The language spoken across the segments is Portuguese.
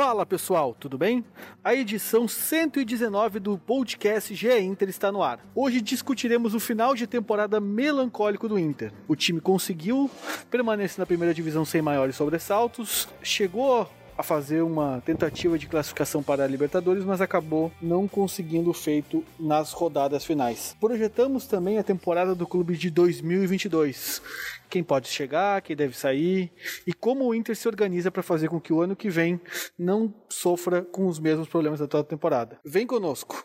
Fala pessoal, tudo bem? A edição 119 do podcast GE Inter está no ar. Hoje discutiremos o final de temporada melancólico do Inter. O time conseguiu permanecer na primeira divisão sem maiores sobressaltos, chegou a fazer uma tentativa de classificação para a Libertadores, mas acabou não conseguindo feito nas rodadas finais. Projetamos também a temporada do clube de 2022. Quem pode chegar, quem deve sair e como o Inter se organiza para fazer com que o ano que vem não sofra com os mesmos problemas da atual temporada. Vem conosco.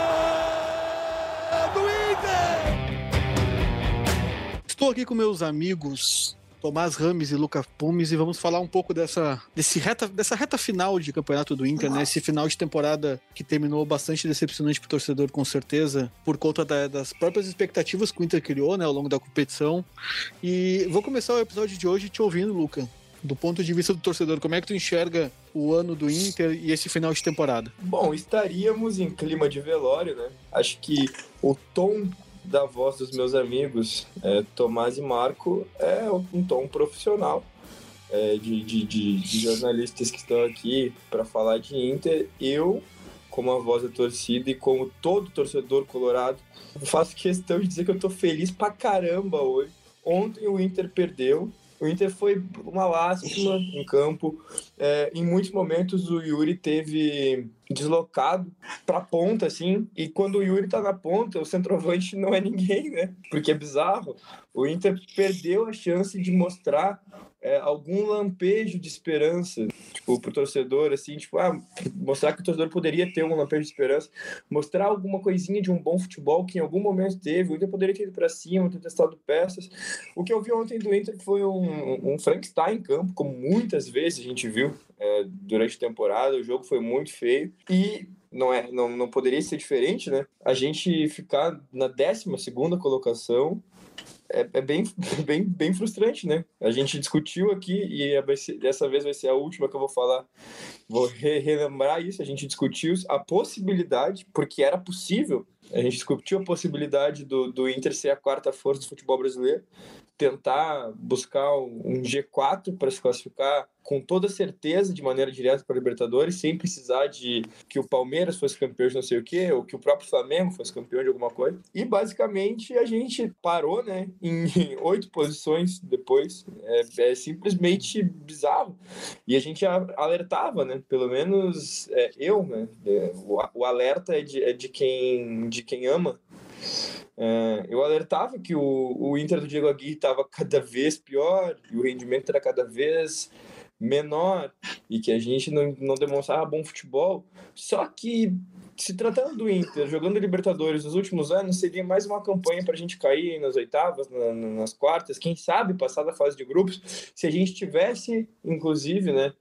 aqui com meus amigos Tomás Rames e Lucas Pumes e vamos falar um pouco dessa, desse reta, dessa reta final de campeonato do Inter, né? Esse final de temporada que terminou bastante decepcionante para o torcedor, com certeza, por conta da, das próprias expectativas que o Inter criou né, ao longo da competição. E vou começar o episódio de hoje te ouvindo, Luca. Do ponto de vista do torcedor, como é que tu enxerga o ano do Inter e esse final de temporada? Bom, estaríamos em clima de velório, né? Acho que o tom da voz dos meus amigos é, Tomás e Marco é um tom profissional é, de, de, de, de, jornalistas que estão aqui para falar de Inter. Eu, como a voz da torcida e como todo torcedor colorado, faço questão de dizer que eu tô feliz pra caramba hoje. Ontem o Inter perdeu, o Inter foi uma lástima em campo. É, em muitos momentos o Yuri teve deslocado para ponta, assim, e quando o Yuri tá na ponta, o centroavante não é ninguém, né? Porque é bizarro. O Inter perdeu a chance de mostrar é, algum lampejo de esperança, tipo, pro torcedor, assim, tipo, ah, mostrar que o torcedor poderia ter um lampejo de esperança, mostrar alguma coisinha de um bom futebol que em algum momento teve, o Inter poderia ter ido para cima, ter testado peças. O que eu vi ontem do Inter foi um, um Frankenstein em campo, como muitas vezes a gente viu é, durante a temporada, o jogo foi muito feio, e não é não, não poderia ser diferente, né? A gente ficar na 12 segunda colocação é, é, bem, bem, bem frustrante, né? A gente discutiu aqui e é, dessa vez vai ser a última que eu vou falar. Vou re relembrar isso. A gente discutiu a possibilidade, porque era possível, a gente discutiu a possibilidade do, do Inter ser a quarta força do futebol brasileiro tentar buscar um G4 para se classificar com toda certeza de maneira direta para a Libertadores, sem precisar de que o Palmeiras fosse campeão de não sei o quê, ou que o próprio Flamengo fosse campeão de alguma coisa. E basicamente a gente parou, né, em oito posições depois. É, é, simplesmente bizarro. E a gente alertava, né, pelo menos é, eu, né, é, o, o, alerta é de, é de, quem, de quem ama é, eu alertava que o, o Inter do Diego Aguirre estava cada vez pior e o rendimento era cada vez menor e que a gente não, não demonstrava bom futebol. Só que, se tratando do Inter, jogando Libertadores nos últimos anos, seria mais uma campanha para a gente cair nas oitavas, na, nas quartas, quem sabe passar da fase de grupos, se a gente tivesse, inclusive, né,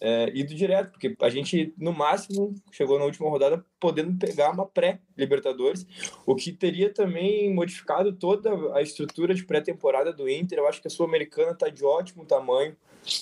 é, ido direto, porque a gente, no máximo, chegou na última rodada podendo pegar uma pré-Libertadores, o que teria também modificado toda a estrutura de pré-temporada do Inter. Eu acho que a Sul-Americana está de ótimo tamanho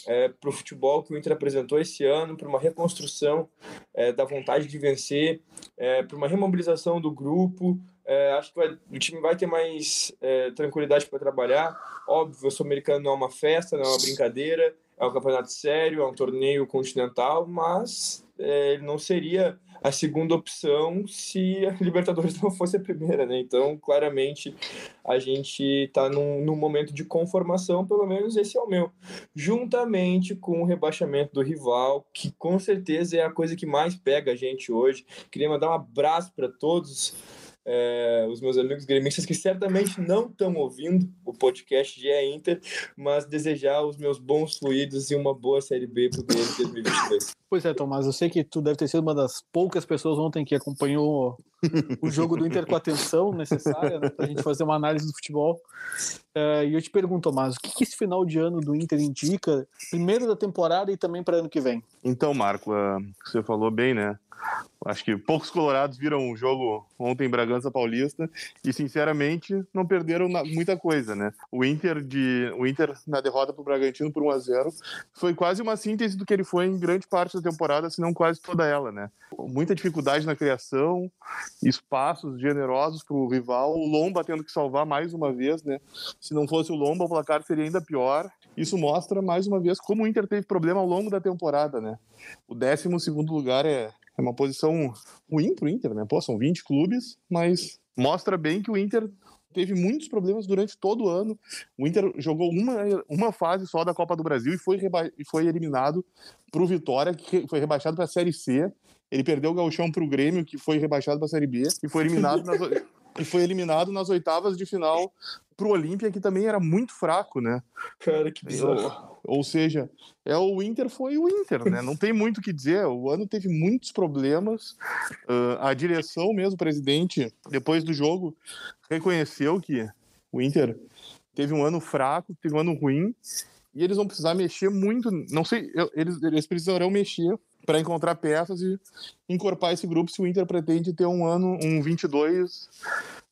é, para o futebol que o Inter apresentou esse ano, para uma reconstrução é, da vontade de vencer, é, para uma remobilização do grupo. É, acho que vai, o time vai ter mais é, tranquilidade para trabalhar. Óbvio, o Sul-Americano não é uma festa, não é uma brincadeira é um campeonato sério, é um torneio continental, mas é, não seria a segunda opção se a Libertadores não fosse a primeira, né? Então, claramente, a gente está num, num, momento de conformação, pelo menos esse é o meu. Juntamente com o rebaixamento do rival, que com certeza é a coisa que mais pega a gente hoje. Queria mandar um abraço para todos é, os meus amigos gremistas que certamente não estão ouvindo o podcast de é Inter, mas desejar os meus bons fluidos e uma boa Série B para o Grêmio 2022. Pois é, Tomás, eu sei que tu deve ter sido uma das poucas pessoas ontem que acompanhou o jogo do Inter com a atenção necessária né, para a gente fazer uma análise do futebol. Uh, e eu te pergunto, Tomás, o que, que, esse final de ano do Inter indica, primeiro da temporada e também para ano que vem? Então, Marco, uh, você falou bem, né? Acho que poucos colorados viram o jogo ontem em Bragança Paulista e, sinceramente, não perderam muita coisa, né? O Inter, de, o Inter na derrota para o Bragantino por 1 a 0 foi quase uma síntese do que ele foi em grande parte da temporada, se não quase toda ela, né? Muita dificuldade na criação, espaços generosos para o rival, o Lomba tendo que salvar mais uma vez, né? Se não fosse o Lomba, o placar seria ainda pior. Isso mostra, mais uma vez, como o Inter teve problema ao longo da temporada, né? O 12 lugar é é uma posição ruim para o Inter, né? Pô, são 20 clubes, mas mostra bem que o Inter teve muitos problemas durante todo o ano. O Inter jogou uma, uma fase só da Copa do Brasil e foi, e foi eliminado para o Vitória, que foi rebaixado para a Série C. Ele perdeu o gauchão para o Grêmio, que foi rebaixado para a Série B, e foi eliminado nas, e foi eliminado nas oitavas de final para o Olímpia, que também era muito fraco, né? Cara, que bizarro. Ou seja, é o Inter foi o Inter, né? Não tem muito o que dizer. O ano teve muitos problemas. Uh, a direção mesmo, o presidente, depois do jogo, reconheceu que o Inter teve um ano fraco, teve um ano ruim, e eles vão precisar mexer muito. Não sei, eles, eles precisarão mexer para encontrar peças e incorporar esse grupo se o Inter pretende ter um ano, um 22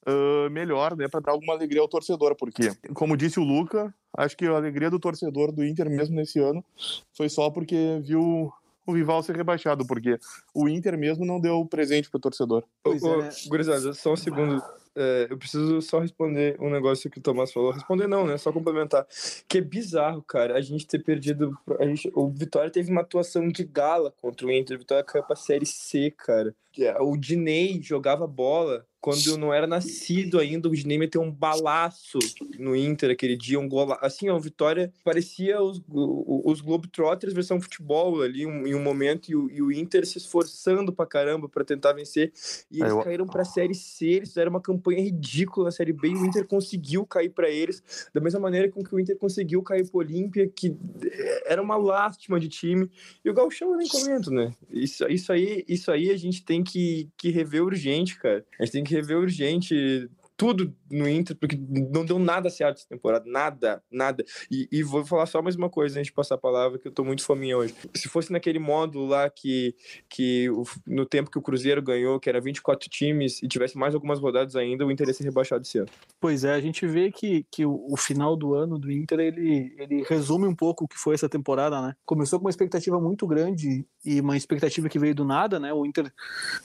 uh, melhor, né, para dar alguma alegria ao torcedor, porque, como disse o Luca, acho que a alegria do torcedor do Inter mesmo nesse ano foi só porque viu o rival ser rebaixado, porque o Inter mesmo não deu presente pro torcedor. Pois ô, é. Gurizada, só um segundo. É, eu preciso só responder um negócio que o Tomás falou. Responder não, né? Só complementar. Que é bizarro, cara, a gente ter perdido. A gente, o Vitória teve uma atuação de gala contra o Inter. O Vitória caiu pra Série C, cara. O Dinei jogava bola quando não era nascido ainda, o Dinei meteu um balaço no Inter aquele dia, um gol. Assim, a Vitória parecia os, os Globetrotters versão futebol ali um, em um momento, e o, e o, Inter se esforçando pra caramba para tentar vencer. E eles eu... caíram pra Série C, eles fizeram uma campanha ridícula na Série B, e o Inter conseguiu cair para eles, da mesma maneira com que o Inter conseguiu cair pro Olímpia, que era uma lástima de time. E o Galchão eu nem comento, né? Isso, isso, aí, isso aí a gente tem que, que rever urgente, cara. A gente tem que rever urgente tudo no Inter, porque não deu nada certo essa temporada, nada, nada. E, e, vou falar só mais uma coisa antes de passar a palavra, que eu tô muito fominha hoje. Se fosse naquele módulo lá que, que no tempo que o Cruzeiro ganhou, que era 24 times, e tivesse mais algumas rodadas ainda, o Inter ia ser rebaixado esse ano. Pois é, a gente vê que, que o, o, final do ano do Inter, ele, ele resume um pouco o que foi essa temporada, né? Começou com uma expectativa muito grande e uma expectativa que veio do nada, né? O Inter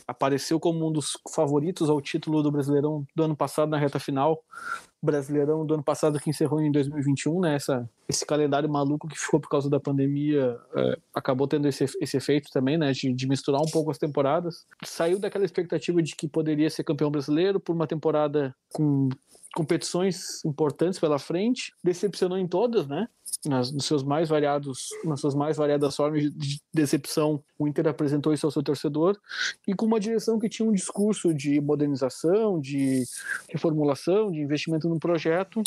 apareceu como um dos favoritos ao título do Brasileirão do ano passado na reta final. Brasileirão do ano passado que encerrou em 2021, né? Essa, esse calendário maluco que ficou por causa da pandemia é, acabou tendo esse, esse efeito também, né? De, de, misturar um pouco as temporadas. Saiu daquela expectativa de que poderia ser campeão brasileiro por uma temporada com competições importantes pela frente, decepcionou em todas, né? Nas, nos seus mais variados, nas suas mais variadas formas de decepção, o Inter apresentou isso ao seu torcedor e com uma direção que tinha um discurso de modernização, de reformulação, de investimento no projeto,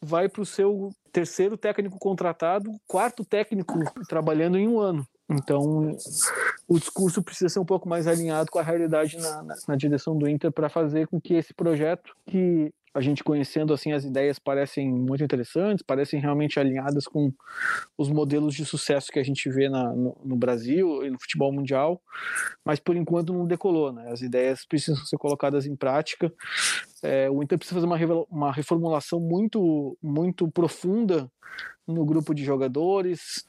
vai para o seu terceiro técnico contratado, quarto técnico trabalhando em um ano. Então, o discurso precisa ser um pouco mais alinhado com a realidade na, na, na direção do Inter para fazer com que esse projeto, que a gente conhecendo assim as ideias parecem muito interessantes, parecem realmente alinhadas com os modelos de sucesso que a gente vê na, no, no, Brasil e no futebol mundial, mas por enquanto não decolou, né? As ideias precisam ser colocadas em prática. É, o Inter precisa fazer uma, uma reformulação muito muito profunda no grupo de jogadores,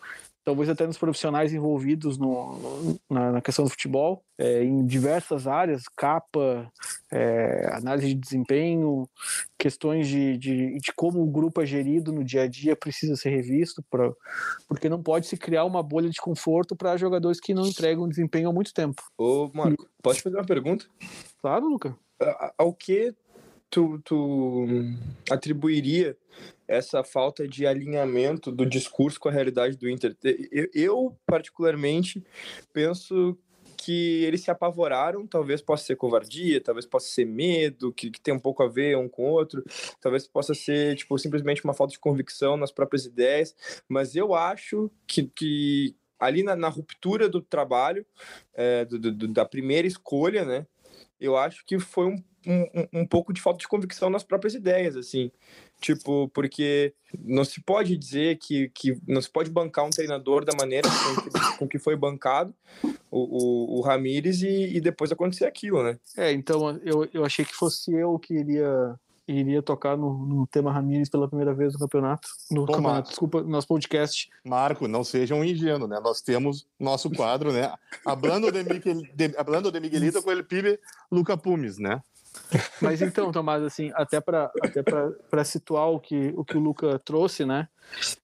talvez até nos profissionais envolvidos no, na, na, questão do futebol, é, em diversas áreas, capa, é, análise de desempenho, questões de, de, de, como o grupo é gerido no dia a dia precisa ser revisto, pra, porque não pode se criar uma bolha de conforto para jogadores que não entregam desempenho há muito tempo. Ô, Marco, e... pode fazer uma pergunta? Claro, Luca. Ao que tu, tu atribuiria essa falta de alinhamento do discurso com a realidade do Inter. Eu, eu particularmente, penso que eles se apavoraram, talvez possa ser covardia, talvez possa ser medo, que, que tem um pouco a ver um com o outro, talvez possa ser, tipo, simplesmente uma falta de convicção nas próprias ideias, mas eu acho que, que ali na, na ruptura do trabalho, é, do, do, da primeira escolha, né, eu acho que foi um, um, um pouco de falta de convicção nas próprias ideias, assim, Tipo, porque não se pode dizer que, que não se pode bancar um treinador da maneira com que, com que foi bancado o, o, o Ramires e, e, depois acontecer aquilo, né? É, então eu, eu achei que fosse eu que iria, iria tocar no, no tema Ramires pela primeira vez no campeonato. No Pô, campeonato, Marco. desculpa, no nosso podcast. Marco, não seja um ingênuo, né? Nós temos nosso quadro, né? Hablando de, Miguel, de, hablando de Miguelito com ele pibe Luca Pumes, né? Mas então, Tomás, assim, até para até para situar o que, o que o Luca trouxe, né?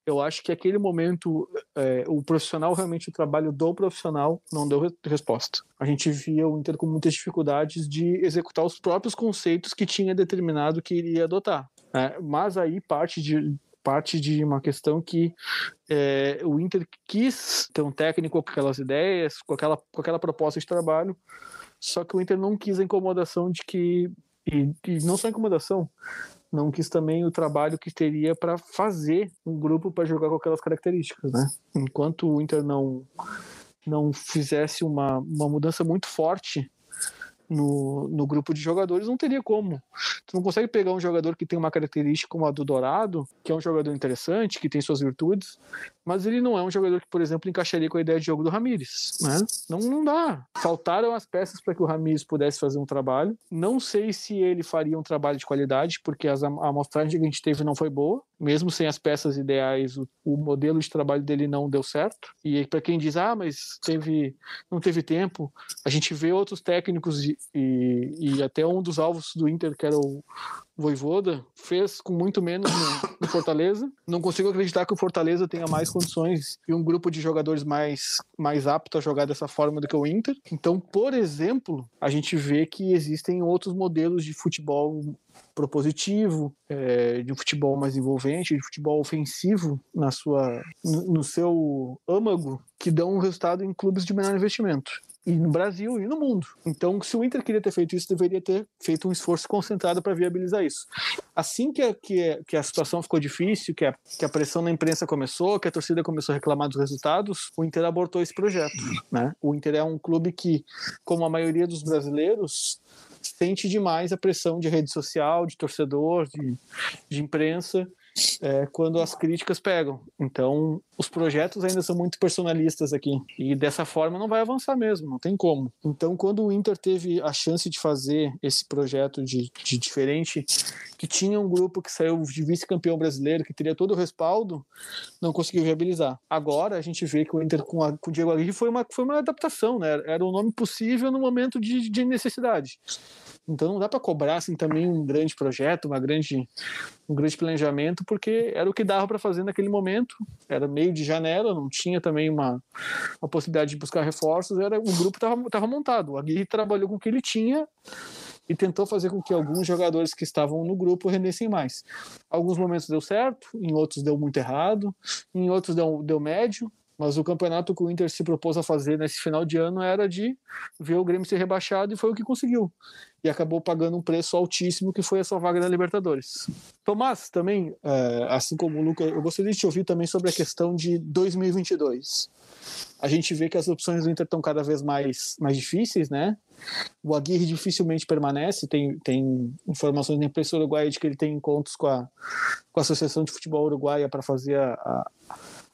Eu acho que aquele momento, é, o profissional, realmente, o trabalho do profissional não deu resposta. A gente via o Inter com muitas dificuldades de executar os próprios conceitos que tinha determinado que iria adotar. Né? Mas aí parte de, parte de uma questão que é, o Inter quis ter um técnico com aquelas ideias, com aquela, com aquela proposta de trabalho, só que o Inter não quis a incomodação de que. E, e não só incomodação, não quis também o trabalho que teria para fazer um grupo para jogar com aquelas características, né? Enquanto o Inter não não fizesse uma, uma mudança muito forte no, no grupo de jogadores, não teria como. Tu não consegue pegar um jogador que tem uma característica como a do Dourado, que é um jogador interessante, que tem suas virtudes, mas ele não é um jogador que, por exemplo, encaixaria com a ideia de jogo do Ramires, né? Não, não dá. Faltaram as peças para que o Ramires pudesse fazer um trabalho. Não sei se ele faria um trabalho de qualidade, porque as, a amostragem que a gente teve não foi boa. Mesmo sem as peças ideais, o, o modelo de trabalho dele não deu certo. E para quem diz, ah, mas teve, não teve tempo, a gente vê outros técnicos e, e, e até um dos alvos do Inter, que era o, Voivoda fez com muito menos no, Fortaleza. Não consigo acreditar que o Fortaleza tenha mais condições e um grupo de jogadores mais, mais apto a jogar dessa forma do que o Inter. Então, por exemplo, a gente vê que existem outros modelos de futebol propositivo, é, de um futebol mais envolvente, de futebol ofensivo na sua, no seu âmago, que dão um resultado em clubes de menor investimento e no Brasil e no mundo. Então, se o Inter queria ter feito isso, deveria ter feito um esforço concentrado para viabilizar isso. Assim que a, que, que a situação ficou difícil, que a, que a pressão na imprensa começou, que a torcida começou a reclamar dos resultados, o Inter abortou esse projeto. Né? O Inter é um clube que, como a maioria dos brasileiros, sente demais a pressão de rede social, de torcedor, de, de imprensa, é, quando as críticas pegam. Então, os projetos ainda são muito personalistas aqui. E dessa forma não vai avançar mesmo, não tem como. Então, quando o Inter teve a chance de fazer esse projeto de, de diferente, que tinha um grupo que saiu de vice-campeão brasileiro, que teria todo o respaldo, não conseguiu viabilizar. Agora a gente vê que o Inter com, a, com o Diego Aguirre foi uma, foi uma adaptação, né? Era o um nome possível no momento de, de necessidade. Então não dá para cobrar assim também um grande projeto, uma grande, um grande planejamento, porque era o que dava para fazer naquele momento. Era meio de janela, não tinha também uma, uma possibilidade de buscar reforços. Era o grupo estava montado. O Aguirre trabalhou com o que ele tinha e tentou fazer com que alguns jogadores que estavam no grupo rendessem mais. Alguns momentos deu certo, em outros deu muito errado, em outros deu, deu médio, mas o campeonato que o Inter se propôs a fazer nesse final de ano era de ver o Grêmio ser rebaixado e foi o que conseguiu. E acabou pagando um preço altíssimo que foi a sua vaga na Libertadores. Tomás, também, é, assim como o Lucas, eu gostaria de te ouvir também sobre a questão de 2022. A gente vê que as opções do Inter estão cada vez mais, mais difíceis, né? O Aguirre dificilmente permanece, tem, tem informações na imprensa uruguaia de que ele tem encontros com a, com a Associação de Futebol Uruguaia para fazer a, a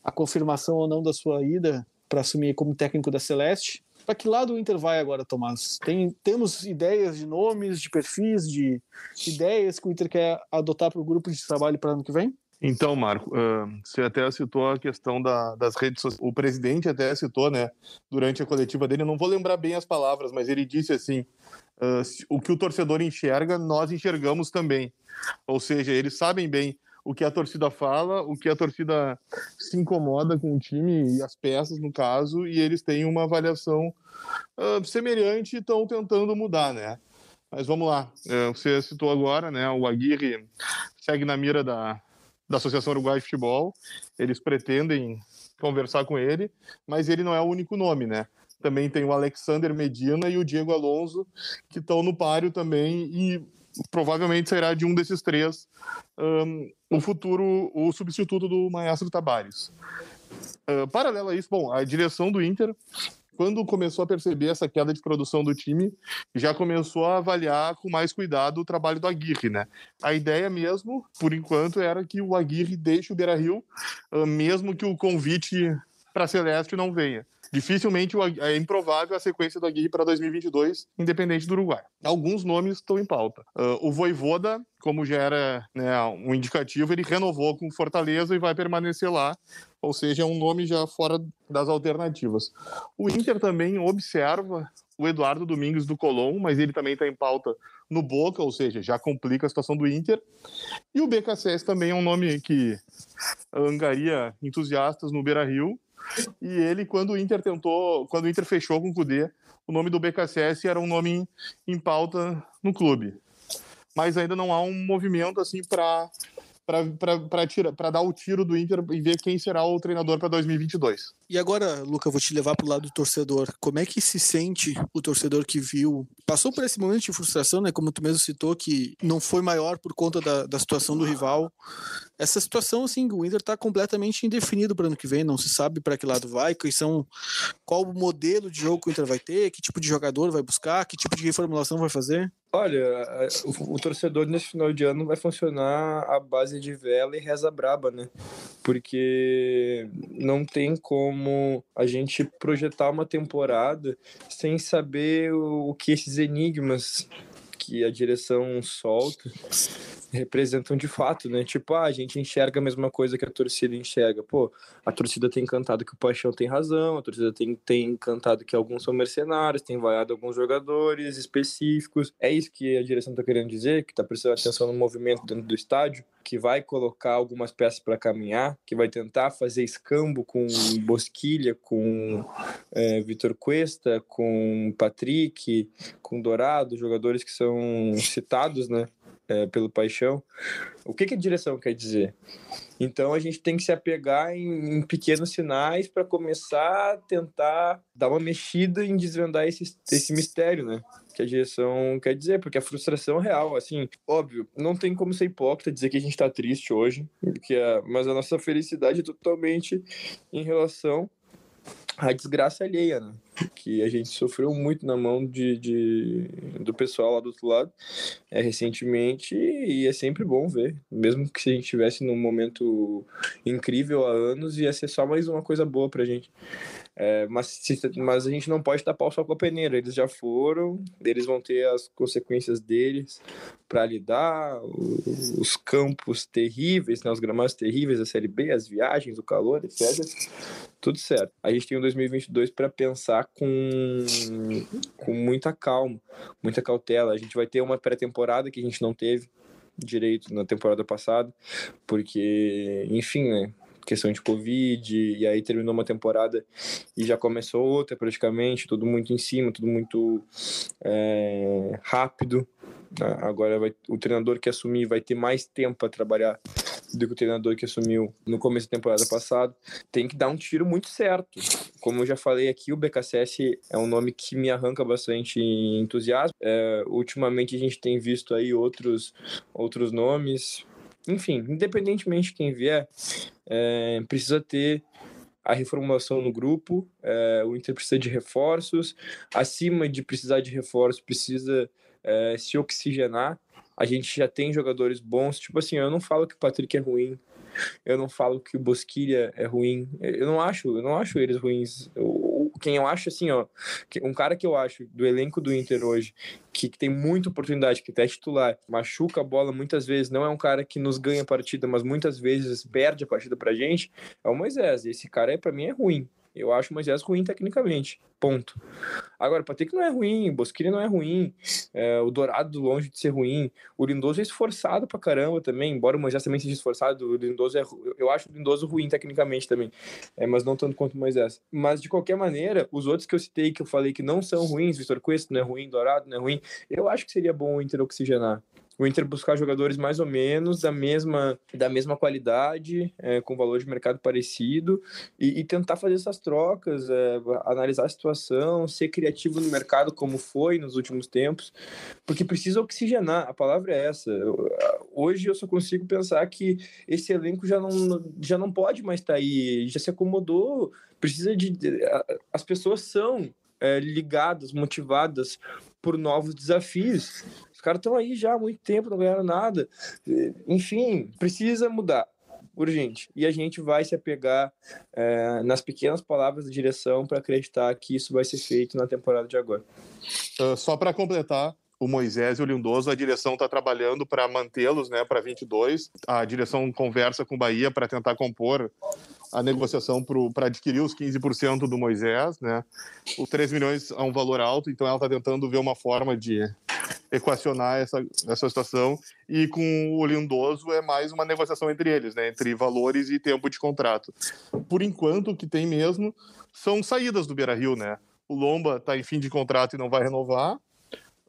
a confirmação ou não da sua ida para assumir como técnico da Celeste. Para que lado o Inter vai agora, Tomás? Tem, temos ideias de nomes, de perfis, de ideias que o Inter quer adotar para o grupo de trabalho para ano que vem? Então, Marco, uh, você até citou a questão da, das redes sociais. O presidente até citou, né, durante a coletiva dele, não vou lembrar bem as palavras, mas ele disse assim: uh, o que o torcedor enxerga, nós enxergamos também. Ou seja, eles sabem bem o que a torcida fala, o que a torcida se incomoda com o time e as peças, no caso, e eles têm uma avaliação uh, semelhante e estão tentando mudar, né? Mas vamos lá, uh, você citou agora, né? O Aguirre segue na mira da, da Associação Uruguai de Futebol, eles pretendem conversar com ele, mas ele não é o único nome, né? Também tem o Alexander Medina e o Diego Alonso, que estão no páreo também e provavelmente será de um desses três um, o futuro, o substituto do Maestro Tabares. Uh, paralelo a isso, bom, a direção do Inter quando começou a perceber essa queda de produção do time, já começou a avaliar com mais cuidado o trabalho do Aguirre, né? A ideia mesmo, por enquanto, era que o Aguirre deixe o Beira-Rio, mesmo que o convite para Celeste não venha. Dificilmente é improvável a sequência do Aguirre para 2022, independente do Uruguai. Alguns nomes estão em pauta. Uh, o Voivoda, como já era né, um indicativo, ele renovou com Fortaleza e vai permanecer lá, ou seja, é um nome já fora das alternativas. O Inter também observa o Eduardo Domingos do Colón, mas ele também está em pauta no Boca, ou seja, já complica a situação do Inter. E o BKSS também é um nome que angaria entusiastas no Beira Rio, e ele, quando o Inter tentou, quando o Inter fechou com o Cudê, o nome do BKSS era um nome em pauta no clube. Mas ainda não há um movimento assim para para dar o tiro do Inter e ver quem será o treinador para 2022. E agora, Luca, vou te levar para o lado do torcedor. Como é que se sente o torcedor que viu, passou por esse momento de frustração, né? Como tu mesmo citou, que não foi maior por conta da, da situação do rival. Essa situação, assim, o Inter está completamente indefinido para ano que vem, não se sabe para que lado vai, quais são, qual o modelo de jogo que o Inter vai ter, que tipo de jogador vai buscar, que tipo de reformulação vai fazer. Olha, o, o, torcedor nesse final de ano vai funcionar à base de vela e reza braba, né? Porque não tem como a gente projetar uma temporada sem saber o, que esses enigmas que a direção solta representam de fato, né? Tipo, ah, a gente enxerga a mesma coisa que a torcida enxerga. Pô, a torcida tem cantado que o Paixão tem razão, a torcida tem, tem cantado que alguns são mercenários, tem vaiado alguns jogadores específicos. É isso que a direção tá querendo dizer, que tá prestando atenção no movimento dentro do estádio, que vai colocar algumas peças para caminhar, que vai tentar fazer escambo com Bosquilha, com é, Vitor Cuesta, com Patrick, com Dourado, jogadores que são citados, né? É, pelo paixão. O que, que a direção quer dizer? Então a gente tem que se apegar em, em pequenos sinais para começar a tentar dar uma mexida em desvendar esse, esse mistério, né? Que a direção quer dizer, porque a frustração é real, assim, óbvio, não tem como ser hipócrita dizer que a gente está triste hoje, porque a, mas a nossa felicidade é totalmente em relação à desgraça alheia, né? Que a gente sofreu muito na mão de, de, do pessoal lá do outro lado é, recentemente e é sempre bom ver. Mesmo que se a gente estivesse num momento incrível há anos, ia ser só mais uma coisa boa pra gente. É, mas, mas a gente não pode tapar o sol com a peneira. Eles já foram, eles vão ter as consequências deles para lidar, os, os, campos terríveis, né, os gramados terríveis, a Série B, as viagens, o calor, etc. Tudo certo. A gente tem um 2022 para pensar com, com muita calma, muita cautela. A gente vai ter uma pré-temporada que a gente não teve direito na temporada passada, porque, enfim, né? Questão de Covid, e aí terminou uma temporada e já começou outra praticamente, tudo muito em cima, tudo muito é, rápido. Agora vai, o treinador que assumir vai ter mais tempo para trabalhar do que o treinador que assumiu no começo da temporada passada. Tem que dar um tiro muito certo. Como eu já falei aqui, o BKSS é um nome que me arranca bastante entusiasmo. É, ultimamente a gente tem visto aí outros, outros nomes. Enfim, independentemente de quem vier, é, precisa ter a reformulação no grupo, é, o Inter precisa de reforços, acima de precisar de reforços, precisa é, se oxigenar, a gente já tem jogadores bons. Tipo assim, eu não falo que o Patrick é ruim. Eu não falo que o Bosquilha é ruim. Eu não acho, eu não acho eles ruins. Eu, quem eu acho assim, ó, um cara que eu acho do elenco do Inter hoje, que, que tem muita oportunidade, que até é titular, machuca a bola muitas vezes, não é um cara que nos ganha a partida, mas muitas vezes perde a partida pra gente, é o Moisés. Esse cara é para mim é ruim. Eu acho o Moisés ruim tecnicamente. Ponto. Agora, Patrick não é ruim, Bosquilha não é ruim, é, o Dourado longe de ser ruim, o Lindoso é esforçado pra caramba também, embora o Moisés também seja esforçado, o Lindoso é, eu acho o Lindoso ruim tecnicamente também, é, mas não tanto quanto o Moisés. Mas de qualquer maneira, os outros que eu citei, que eu falei que não são ruins, Vitor Cuesta não é ruim, Dourado não é ruim, eu acho que seria bom o Inter oxigenar. o Inter buscar jogadores mais ou menos da mesma, da mesma qualidade, é, com valor de mercado parecido, e, e tentar fazer essas trocas, é, analisar a situação, ser criativo no mercado como foi nos últimos tempos, porque precisa oxigenar, a palavra é essa. Hoje eu só consigo pensar que esse elenco já não, já não pode mais estar tá aí, já se acomodou, precisa de. As pessoas são é, ligadas, motivadas por novos desafios. Os caras estão aí já há muito tempo, não ganharam nada. Enfim, precisa mudar. Urgente. E a gente vai se apegar é, nas pequenas palavras da direção para acreditar que isso vai ser feito na temporada de agora. Uh, só para completar, o Moisés e o Lindoso, a direção está trabalhando para mantê-los né, para 22. A direção conversa com o Bahia para tentar compor a negociação para adquirir os 15% do Moisés. Né? Os 3 milhões é um valor alto, então ela está tentando ver uma forma de equacionar essa, essa situação. E com o Lindoso é mais uma negociação entre eles, né? entre valores e tempo de contrato. Por enquanto, o que tem mesmo são saídas do Beira Rio. Né? O Lomba está em fim de contrato e não vai renovar.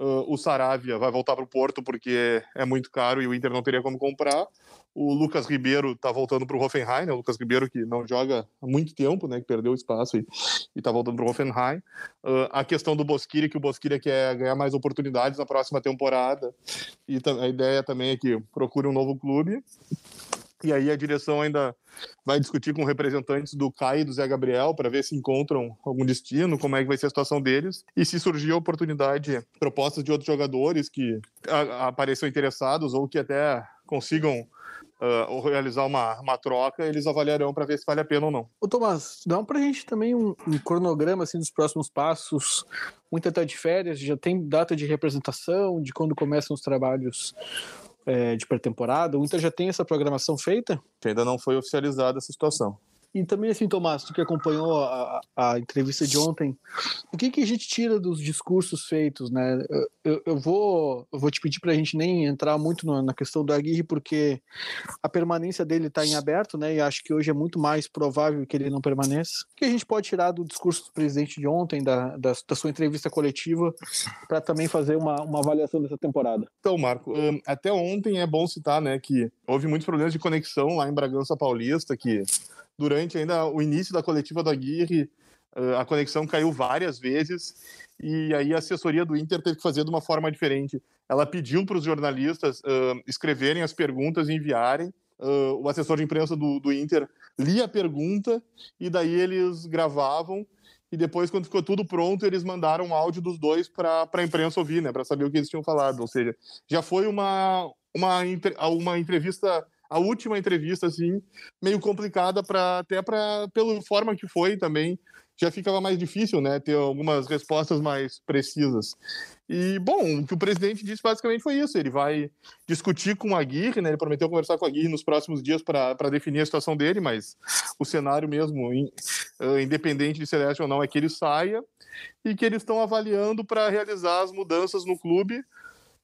Uh, o Saravia vai voltar para o Porto porque é muito caro e o Inter não teria como comprar. O Lucas Ribeiro está voltando para o Hoffenheim, né? o Lucas Ribeiro que não joga há muito tempo, né? que perdeu espaço e está voltando para o Hoffenheim. Uh, a questão do Bosquilha, que o Bosquilha quer ganhar mais oportunidades na próxima temporada. E a ideia também é que procure um novo clube. E aí a direção ainda vai discutir com representantes do CAI e do Zé Gabriel para ver se encontram algum destino, como é que vai ser a situação deles e se surgir a oportunidade, propostas de outros jogadores que apareçam interessados ou que até consigam uh, realizar uma, uma troca, eles avaliarão para ver se vale a pena ou não. Ô Tomás, dá para a gente também um, um, cronograma assim, dos próximos passos. Muita está de férias, já tem data de representação, de quando começam os trabalhos é, de pré-temporada? O Inter já tem essa programação feita? Que ainda não foi oficializada essa situação. E também, assim, Tomás, tu que acompanhou a, a entrevista de ontem, o que, que a gente tira dos discursos feitos, né? Eu, eu vou, eu vou te pedir para a gente nem entrar muito na, questão do Aguirre, porque a permanência dele está em aberto, né? E acho que hoje é muito mais provável que ele não permaneça. O que a gente pode tirar do discurso do presidente de ontem, da, da, da sua entrevista coletiva, para também fazer uma, uma avaliação dessa temporada? Então, Marco, um, até ontem é bom citar, né, que houve muitos problemas de conexão lá em Bragança Paulista, que durante ainda o início da coletiva do Aguirre, a conexão caiu várias vezes e aí a assessoria do Inter teve que fazer de uma forma diferente. Ela pediu para os jornalistas uh, escreverem as perguntas e enviarem. Uh, o assessor de imprensa do, do Inter lia a pergunta e daí eles gravavam e depois, quando ficou tudo pronto, eles mandaram um áudio dos dois para a imprensa ouvir, né, para saber o que eles tinham falado. Ou seja, já foi uma, uma, uma entrevista a última entrevista, assim, meio complicada para até para pela forma que foi também, já ficava mais difícil, né, ter algumas respostas mais precisas. E, bom, o que o presidente disse basicamente foi isso, ele vai discutir com a Aguirre, né, ele prometeu conversar com a Aguirre nos próximos dias para definir a situação dele, mas o cenário mesmo, independente de Celeste ou não, é que ele saia e que eles estão avaliando para realizar as mudanças no clube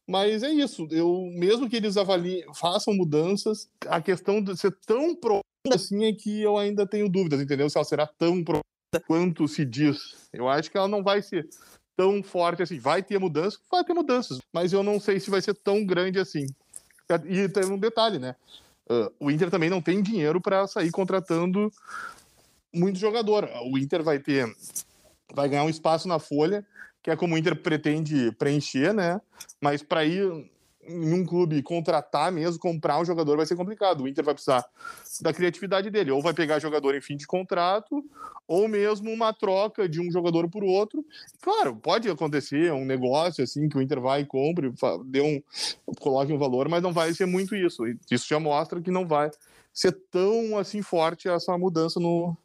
mas é isso. Eu, mesmo que eles avaliem, façam mudanças, a questão de ser tão profunda assim é que eu ainda tenho dúvidas, entendeu? Se ela será tão profunda quanto se diz. Eu acho que ela não vai ser tão forte assim. Vai ter mudanças? Vai ter mudanças. Mas eu não sei se vai ser tão grande assim. E tem um detalhe, né? Uh, o Inter também não tem dinheiro para sair contratando muito jogador. O Inter vai ter. Vai ganhar um espaço na folha que é como o Inter pretende preencher, né? Mas para ir em um clube contratar mesmo, comprar um jogador vai ser complicado. O Inter vai precisar da criatividade dele, ou vai pegar jogador em fim de contrato, ou mesmo uma troca de um jogador por outro. Claro, pode acontecer um negócio assim que o Inter vai e compre, dê um, coloque um valor, mas não vai ser muito isso. Isso já mostra que não vai ser tão assim forte essa mudança no,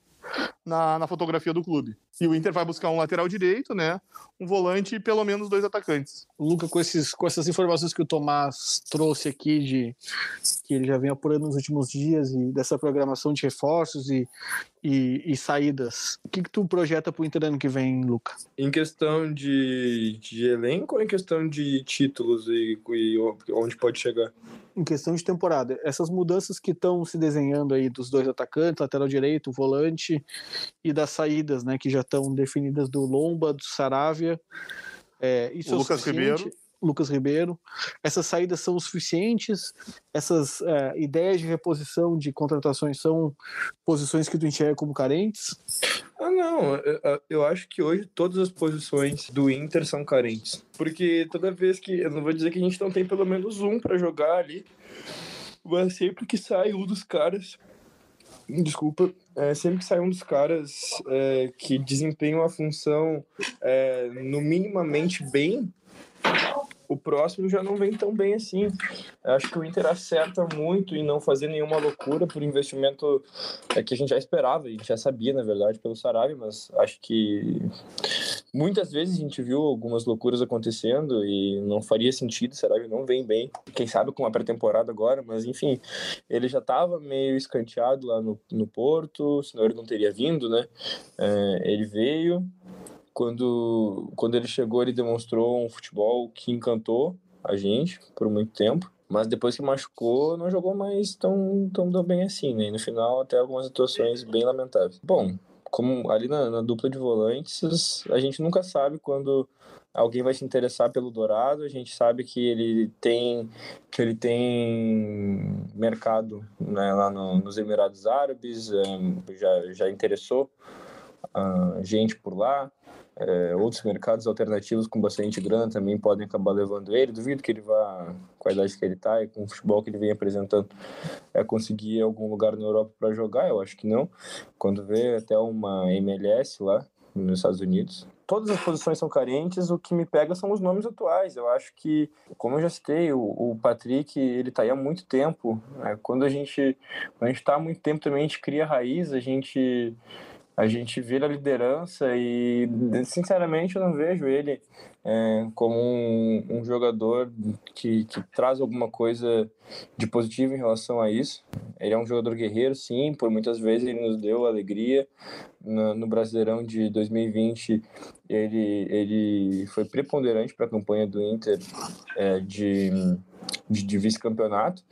na, na fotografia do clube. E o Inter vai buscar um lateral direito, né? Um volante e pelo menos dois atacantes. Luca, com, esses, com essas informações que o Tomás trouxe aqui, de que ele já vem apurando nos últimos dias, e dessa programação de reforços e, e, e saídas, o que, que tu projeta para o Inter ano que vem, Luca? Em questão de, de elenco ou em questão de títulos e, e onde pode chegar? em questão de temporada. Essas mudanças que estão se desenhando aí dos dois atacantes, lateral direito, volante e das saídas, né, que já estão definidas do Lomba, do Saravia. É, isso o é Lucas Ribeiro. Lucas Ribeiro. Essas saídas são suficientes? Essas é, ideias de reposição de contratações são posições que tu enxerga como carentes? Ah, não. Eu, acho que hoje todas as posições do Inter são carentes. Porque toda vez que. Eu não vou dizer que a gente não tem pelo menos um para jogar ali. Mas sempre que sai um dos caras desculpa, é, sempre que sai um dos caras é, que desempenham a função é, no minimamente bem, o próximo já não vem tão bem assim. Acho que o Inter acerta muito em não fazer nenhuma loucura por investimento é, que a gente já esperava, a gente já sabia, na verdade, pelo Sarabia, mas acho que muitas vezes a gente viu algumas loucuras acontecendo e não faria sentido, Sarabia não vem bem. Quem sabe com a pré-temporada agora, mas enfim, ele já estava meio escanteado lá no, no Porto, senão ele não teria vindo, né? É, ele veio, quando, quando ele chegou, ele demonstrou um futebol que encantou a gente por muito tempo. Mas depois que machucou, não jogou mais tão, tão, bem assim, né? E no final, até algumas atuações bem lamentáveis. Bom, como ali na, na, dupla de volantes, a gente nunca sabe quando alguém vai se interessar pelo Dourado. A gente sabe que ele tem que ele tem mercado né, lá no, nos Emirados Árabes, um, já, já interessou uh, gente por lá. É, outros mercados alternativos com bastante grana também podem acabar levando ele. Duvido que ele vá, com a idade que ele está e com o futebol que ele vem apresentando, é conseguir algum lugar na Europa para jogar. Eu acho que não. Quando vê até uma MLS lá nos Estados Unidos. Todas as posições são carentes, o que me pega são os nomes atuais. Eu acho que, como eu já citei, o, o Patrick, ele está aí há muito tempo. Né? Quando a gente quando a gente está há muito tempo também, a gente cria raiz, a gente a gente vira liderança e, sinceramente, eu não vejo ele é, como um, um jogador que, que, traz alguma coisa de positivo em relação a isso. Ele é um jogador guerreiro, sim, por muitas vezes ele nos deu alegria. No, no Brasileirão de 2020, ele, ele foi preponderante para a campanha do Inter é, de de, de vice-campeonato,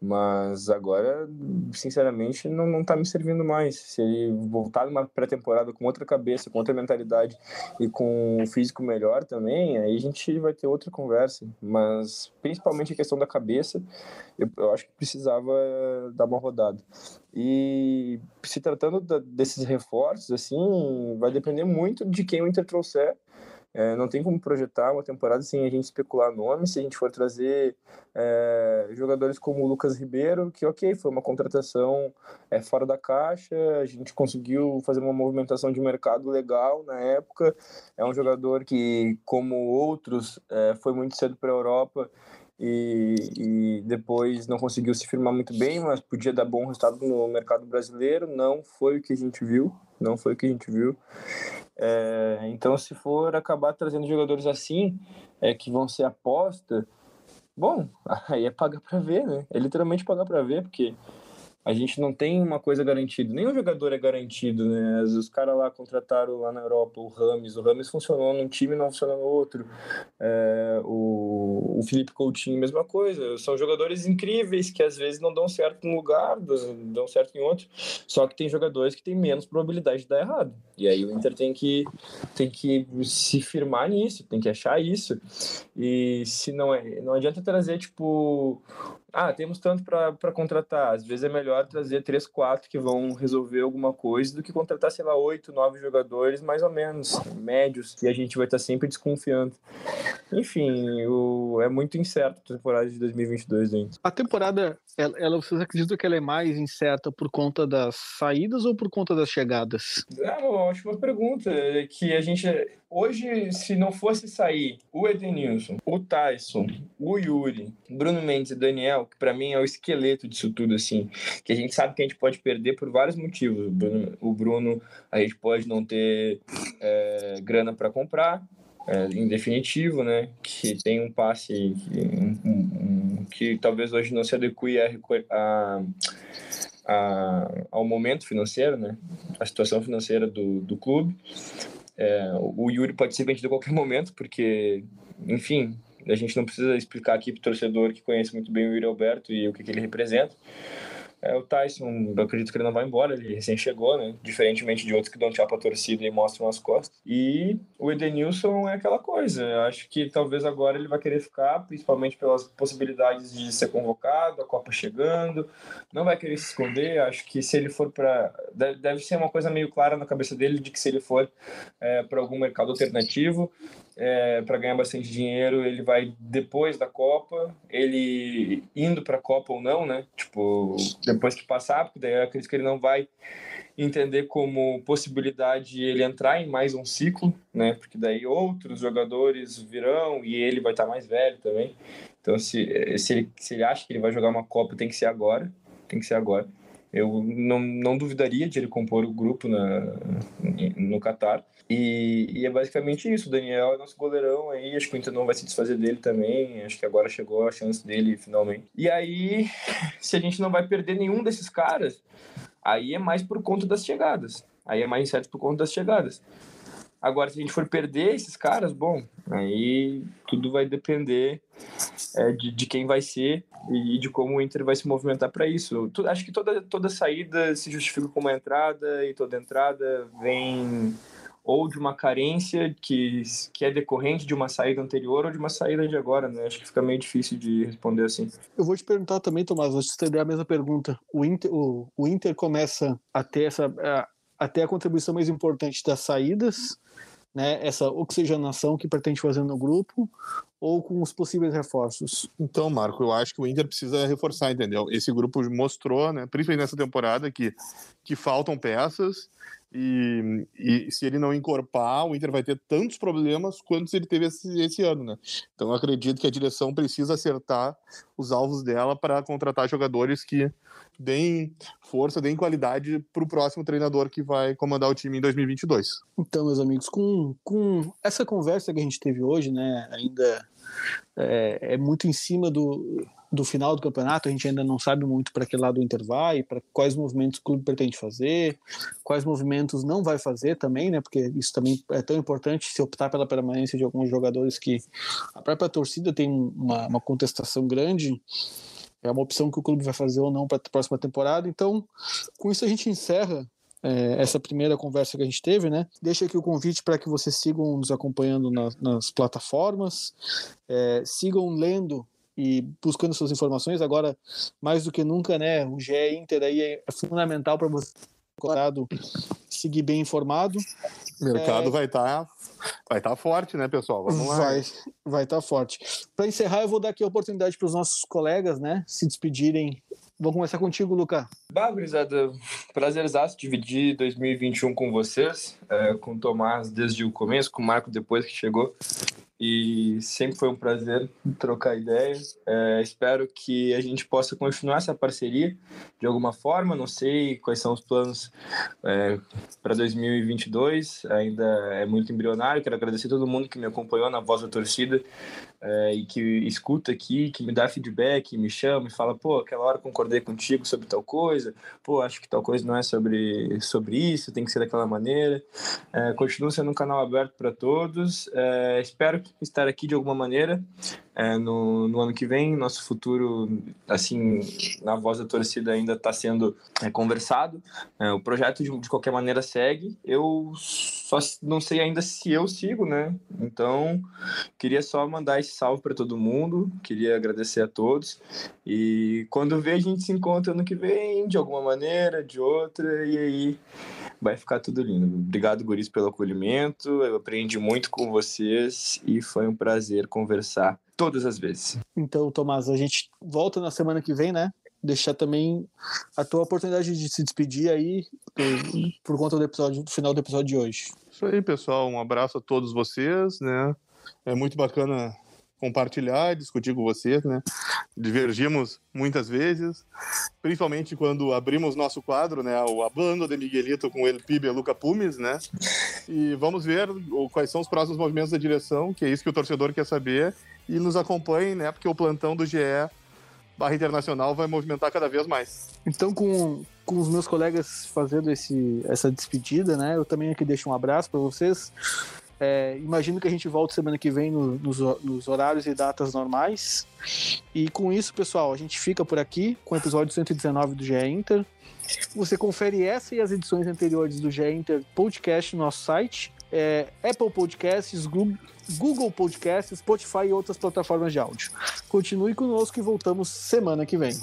mas agora, sinceramente, não, não tá me servindo mais. Se ele voltar numa pré-temporada com outra cabeça, com outra mentalidade e com físico melhor também, aí a gente vai ter outra conversa. Mas, principalmente a questão da cabeça, eu, eu acho que precisava dar uma rodada. E se tratando da, desses reforços, assim, vai depender muito de quem o Inter trouxer é, não tem como projetar uma temporada sem a gente especular nomes. Se a gente for trazer é, jogadores como o Lucas Ribeiro, que ok, foi uma contratação é, fora da caixa, a gente conseguiu fazer uma movimentação de mercado legal na época. É um jogador que, como outros, é, foi muito cedo para a Europa e, e, depois não conseguiu se firmar muito bem, mas podia dar bom resultado no mercado brasileiro. Não foi o que a gente viu, não foi o que a gente viu. É, então, se for acabar trazendo jogadores assim, é, que vão ser aposta, bom, aí é pagar para ver, né? É literalmente pagar para ver, porque a gente não tem uma coisa garantida. Nenhum jogador é garantido, né? Os caras lá contrataram lá na Europa o Rames. O Rames funcionou num time não funcionou no outro. É, o, o Felipe Coutinho, mesma coisa. São jogadores incríveis que às vezes não dão certo em um lugar, dão certo em outro. Só que tem jogadores que têm menos probabilidade de dar errado. E aí o Inter tem que, tem que se firmar nisso, tem que achar isso. E se não é, não adianta trazer, tipo, ah, temos tanto para contratar. Às vezes é melhor trazer três, quatro que vão resolver alguma coisa do que contratar, sei lá, oito, nove jogadores, mais ou menos, médios, e a gente vai estar sempre desconfiando. Enfim, o, é muito incerto a temporada de 2022 ainda. A temporada, ela, ela, vocês acreditam que ela é mais incerta por conta das saídas ou por conta das chegadas? É uma ótima pergunta. É que a gente, hoje, se não fosse sair o Edenilson, o Tyson, o Yuri, Bruno Mendes e Daniel, que para mim é o esqueleto disso tudo, assim, que a gente sabe que a gente pode perder por vários motivos. O Bruno, o Bruno a gente pode não ter é, grana para comprar, é, em definitivo, né? Que tem um passe que, um, um, que talvez hoje não se adeque a, a, ao momento financeiro, né? A situação financeira do, do clube. É, o Yuri pode ser vendido a qualquer momento, porque, enfim, a gente não precisa explicar aqui para o torcedor que conhece muito bem o Yuri Alberto e o que, que ele representa. É, o Tyson, eu acredito que ele não vai embora, ele recém chegou, né? Diferentemente de outros que dão tchau pra torcida e mostram as costas. E o Edenilson é aquela coisa. Eu acho que talvez agora ele vai querer ficar, principalmente pelas possibilidades de ser convocado, a Copa chegando. Não vai querer se esconder. Acho que se ele for para. Deve ser uma coisa meio clara na cabeça dele de que se ele for é, para algum mercado alternativo, é, para ganhar bastante dinheiro, ele vai depois da Copa, ele indo para a Copa ou não, né? Tipo, depois que passar, porque daí eu acredito que ele não vai entender como possibilidade ele entrar em mais um ciclo, né? Porque daí outros jogadores virão e ele vai estar mais velho também. Então, se, se, ele, se ele acha que ele vai jogar uma Copa, tem que ser agora. Tem que ser agora. Eu não, não duvidaria de ele compor o grupo na, no Qatar. E, e, é basicamente isso. O Daniel é nosso goleirão aí. Acho que o Inter não vai se desfazer dele também. Acho que agora chegou a chance dele finalmente. E aí, se a gente não vai perder nenhum desses caras, aí é mais por conta das chegadas. Aí é mais incerto por conta das chegadas. Agora, se a gente for perder esses caras, bom, aí tudo vai depender é, de, de quem vai ser e de como o Inter vai se movimentar para isso. Acho que toda, toda saída se justifica com uma entrada e toda entrada vem ou de uma carência que, que é decorrente de uma saída anterior ou de uma saída de agora, né? Acho que fica meio difícil de responder assim. Eu vou te perguntar também, Tomás, vou te estender a mesma pergunta. O Inter, o, o Inter começa a ter essa a ter a contribuição mais importante das saídas, né? Essa oxigenação que pretende fazer no grupo, ou com os possíveis reforços? Então, Marco, eu acho que o Inter precisa reforçar, entendeu? Esse grupo mostrou, né, principalmente nessa temporada, que, que faltam peças e, e, se ele não encorpar, o Inter vai ter tantos problemas quanto ele teve esse, esse ano, né? Então eu acredito que a direção precisa acertar os alvos dela para contratar jogadores que deem força, deem qualidade para o próximo treinador que vai comandar o time em 2022. Então, meus amigos, com, com essa conversa que a gente teve hoje, né, ainda é, é muito em cima do, do final do campeonato, a gente ainda não sabe muito para que lado o Inter vai, para quais movimentos o clube pretende fazer, quais movimentos não vai fazer também, né? Porque isso também é tão importante se optar pela permanência de alguns jogadores que a própria torcida tem uma, uma contestação grande. É uma opção que o clube vai fazer ou não para a próxima temporada. Então, com isso a gente encerra é, essa primeira conversa que a gente teve, né? Deixa aqui o convite para que vocês sigam nos acompanhando nas, nas plataformas, é, sigam lendo e buscando suas informações. Agora, mais do que nunca, né? O GE Inter aí é fundamental para você seguir bem informado. O mercado é... vai estar tá, vai tá forte, né, pessoal? Vamos lá. Vai vai estar tá forte. Para encerrar, eu vou dar aqui a oportunidade para os nossos colegas, né, se despedirem. Vou começar contigo, Luca. Bah, gurizada, prazerzaço dividir 2021 com vocês, é, com o Tomás desde o começo, com o Marco depois que chegou e sempre foi um prazer trocar ideias. É, espero que a gente possa continuar essa parceria de alguma forma. Não sei quais são os planos é, para 2022, ainda é muito embrionário. Quero agradecer a todo mundo que me acompanhou na voz da torcida é, e que escuta aqui, que me dá feedback, me chama e fala: pô, aquela hora concordei contigo sobre tal coisa, pô, acho que tal coisa não é sobre, sobre isso, tem que ser daquela maneira. É, continua sendo um canal aberto para todos. É, espero estar aqui de alguma maneira é, no, no ano que vem. Nosso futuro, assim, na voz da torcida ainda está sendo é, conversado. É, o projeto, de, de qualquer maneira, segue. Eu só não sei ainda se eu sigo, né? Então, queria só mandar esse salve para todo mundo. Queria agradecer a todos. E quando vê, a gente se encontra ano que vem, de alguma maneira, de outra. E aí vai ficar tudo lindo. Obrigado, Guris, pelo acolhimento. Eu aprendi muito com vocês e foi um prazer conversar todas as vezes. Então, Tomás, a gente volta na semana que vem, né? Deixar também a tua oportunidade de se despedir aí por, por conta do episódio, do final do episódio de hoje. Isso aí, pessoal. Um abraço a todos vocês, né? É muito bacana compartilhar, discutir com vocês, né? Divergimos muitas vezes, principalmente quando abrimos nosso quadro, né? O Abando de Miguelito com ele Pibe Luca Pumes, né? E vamos ver quais são os próximos movimentos da direção, que é isso que o torcedor quer saber, e nos acompanhem, né? Porque o plantão do GE barra internacional vai movimentar cada vez mais. Então, com, com os meus colegas fazendo esse, essa despedida, né? Eu também aqui deixo um abraço para vocês. É, imagino que a gente volte semana que vem no, nos, nos, horários e datas normais. E com isso, pessoal, a gente fica por aqui com o episódio 119 do GE Inter. Você confere essa e as edições anteriores do GE Inter Podcast no nosso site. É, Apple Podcasts, Google Podcasts, Spotify e outras plataformas de áudio. Continue conosco e voltamos semana que vem.